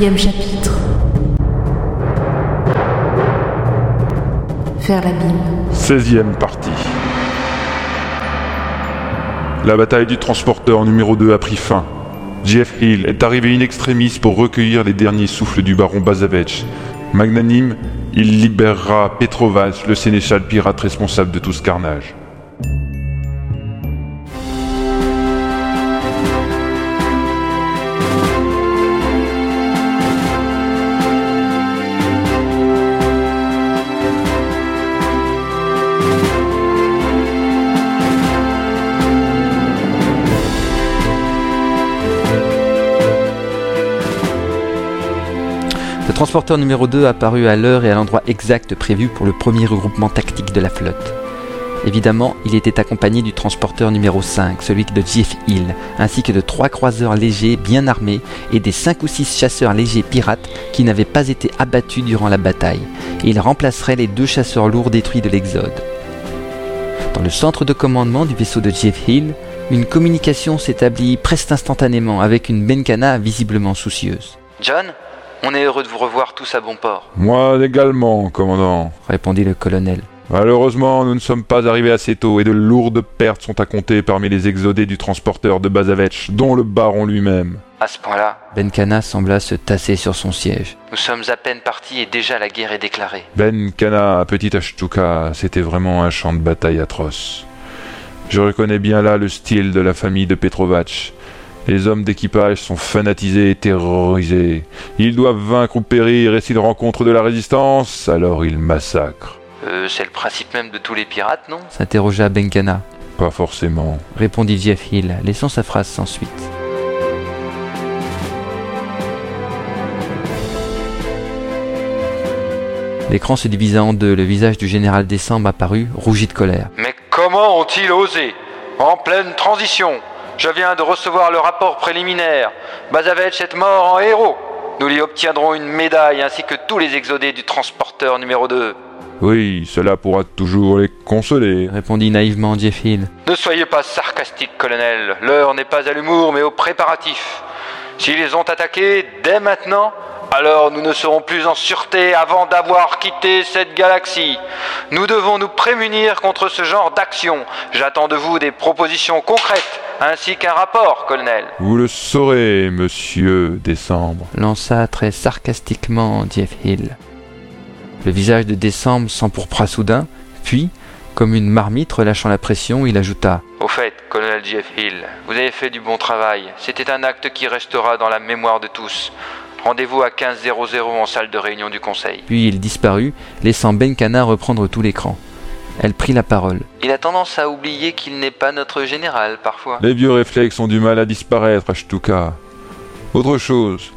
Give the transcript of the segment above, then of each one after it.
Chapitre. Faire l'abîme. 16e partie. La bataille du transporteur numéro 2 a pris fin. Jeff Hill est arrivé in extremis pour recueillir les derniers souffles du baron Bazavech. Magnanime, il libérera Petrovac, le sénéchal pirate responsable de tout ce carnage. Transporteur numéro 2 apparut à l'heure et à l'endroit exact prévu pour le premier regroupement tactique de la flotte. Évidemment, il était accompagné du transporteur numéro 5, celui de Jeff Hill, ainsi que de trois croiseurs légers bien armés et des 5 ou 6 chasseurs légers pirates qui n'avaient pas été abattus durant la bataille, et ils remplaceraient les deux chasseurs lourds détruits de l'Exode. Dans le centre de commandement du vaisseau de Jeff Hill, une communication s'établit presque instantanément avec une Benkana visiblement soucieuse. John, on est heureux de vous revoir tous à bon port. Moi également, commandant. répondit le colonel. Malheureusement, nous ne sommes pas arrivés assez tôt et de lourdes pertes sont à compter parmi les exodés du transporteur de Bazavech, dont le baron lui-même. À ce point-là, Benkana sembla se tasser sur son siège. nous sommes à peine partis et déjà la guerre est déclarée. Ben Kana, petit Ashtuka, c'était vraiment un champ de bataille atroce. Je reconnais bien là le style de la famille de Petrovac. Les hommes d'équipage sont fanatisés et terrorisés. Ils doivent vaincre ou périr, et s'ils rencontrent de la résistance, alors ils massacrent. Euh, c'est le principe même de tous les pirates, non? S'interrogea Benkana. Pas forcément. Répondit Jeff Hill, laissant sa phrase sans suite. L'écran se divisa en deux. Le visage du général Décembre apparut, rougi de colère. Mais comment ont-ils osé? En pleine transition Je viens de recevoir le rapport préliminaire. Bazavech est mort en héros. Nous lui obtiendrons une médaille ainsi que tous les exodés du transporteur numéro 2. Oui, cela pourra toujours les consoler. Répondit naïvement Jeff Hill. Ne soyez pas sarcastique, colonel. L'heure n'est pas à l'humour, mais au préparatif. S'ils ont attaqué dès maintenant, alors nous ne serons plus en sûreté avant d'avoir quitté cette galaxie. Nous devons nous prémunir contre ce genre d'action. J'attends de vous des propositions concrètes, ainsi qu'un rapport, colonel. Vous le saurez, monsieur Décembre. Lança très sarcastiquement Jeff Hill. Le visage de Décembre s'empourpra soudain, puis, comme une marmite relâchant la pression, il ajouta Au fait, colonel Jeff Hill, vous avez fait du bon travail. C'était un acte qui restera dans la mémoire de tous. Rendez-vous à 15.00 en salle de réunion du conseil. Puis il disparut, laissant Benkana reprendre tout l'écran. Elle prit la parole. Il a tendance à oublier qu'il n'est pas notre général parfois. Les vieux réflexes ont du mal à disparaître, Ashtuka. Autre chose,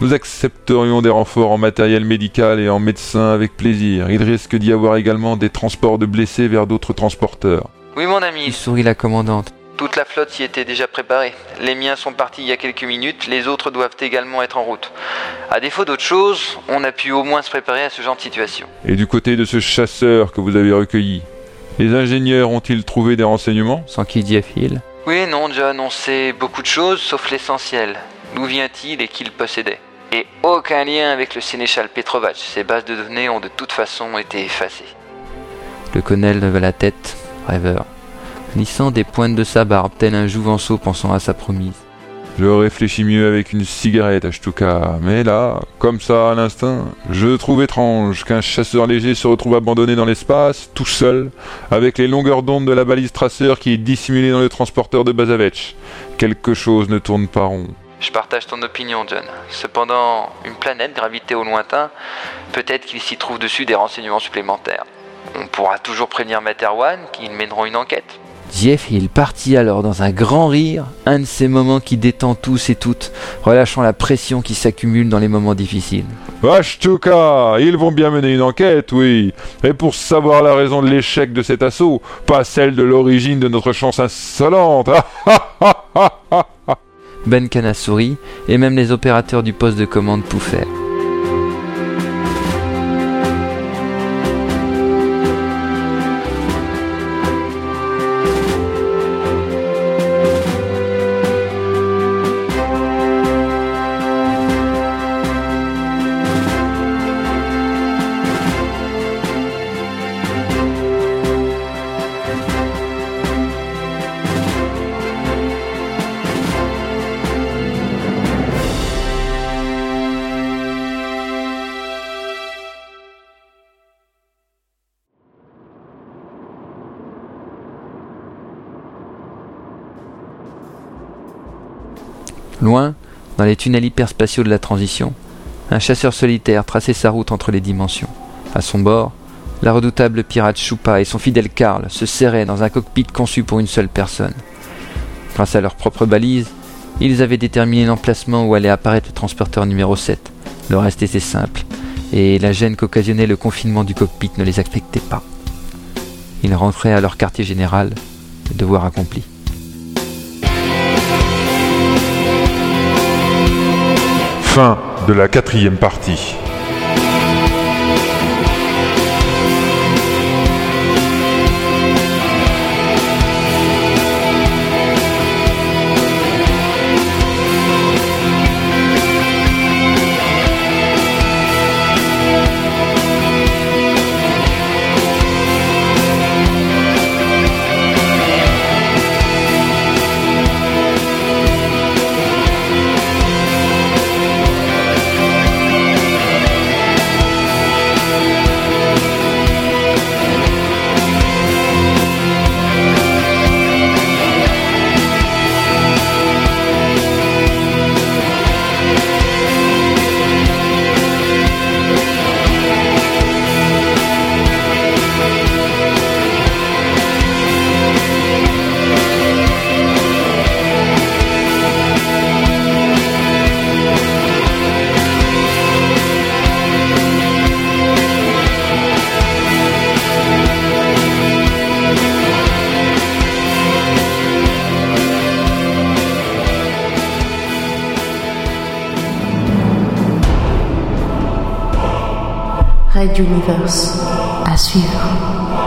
nous accepterions des renforts en matériel médical et en médecins avec plaisir. Il risque d'y avoir également des transports de blessés vers d'autres transporteurs. Oui, mon ami, Il sourit la commandante. Toute la flotte y était déjà préparée. Les miens sont partis il y a quelques minutes, les autres doivent également être en route. À défaut d'autre chose, on a pu au moins se préparer à ce genre de situation. Et du côté de ce chasseur que vous avez recueilli, les ingénieurs ont-ils trouvé des renseignements? S'enquit Jeff Hill. Oui et non, John, on sait beaucoup de choses sauf l'essentiel. D'où vient-il et qui le possédait? Et aucun lien avec le sénéchal Petrovac. Ces bases de données ont de toute façon été effacées. Le colonel leva la tête, rêveur, lissant des pointes de sa barbe, tel un jouvenceau pensant à sa promise. Je réfléchis mieux avec une cigarette, Ashtuka. Mais là, comme ça à l'instinct, je trouve étrange qu'un chasseur léger se retrouve abandonné dans l'espace, tout seul, avec les longueurs d'onde de la balise traceur qui est dissimulée dans le transporteur de Bazavech. Quelque chose ne tourne pas rond. Je partage ton opinion, John. Cependant, une planète gravitée au lointain, peut-être qu'il s'y trouve dessus des renseignements supplémentaires. On pourra toujours prévenir Materwan qu'ils mèneront une enquête. Jeff il partit alors dans un grand rire, un de ces moments qui détend tous et toutes, relâchant la pression qui s'accumule dans les moments difficiles. Ashtuka, ils vont bien mener une enquête, oui. Et pour savoir la raison de l'échec de cet assaut, pas celle de l'origine de notre chance insolente. Ben Kana sourit, et même les opérateurs du poste de commande pouffèrent. Loin, dans les tunnels hyperspatiaux de la transition, un chasseur solitaire traçait sa route entre les dimensions. À son bord, la redoutable pirate Chupa et son fidèle Karl se serraient dans un cockpit conçu pour une seule personne. Grâce à leurs propres balises, ils avaient déterminé l'emplacement où allait apparaître le transporteur numéro 7. Le reste était simple, et la gêne qu'occasionnait le confinement du cockpit ne les affectait pas. Ils rentraient à leur quartier général, le devoir accompli. Fin de la quatrième partie. Red Universe à suivre.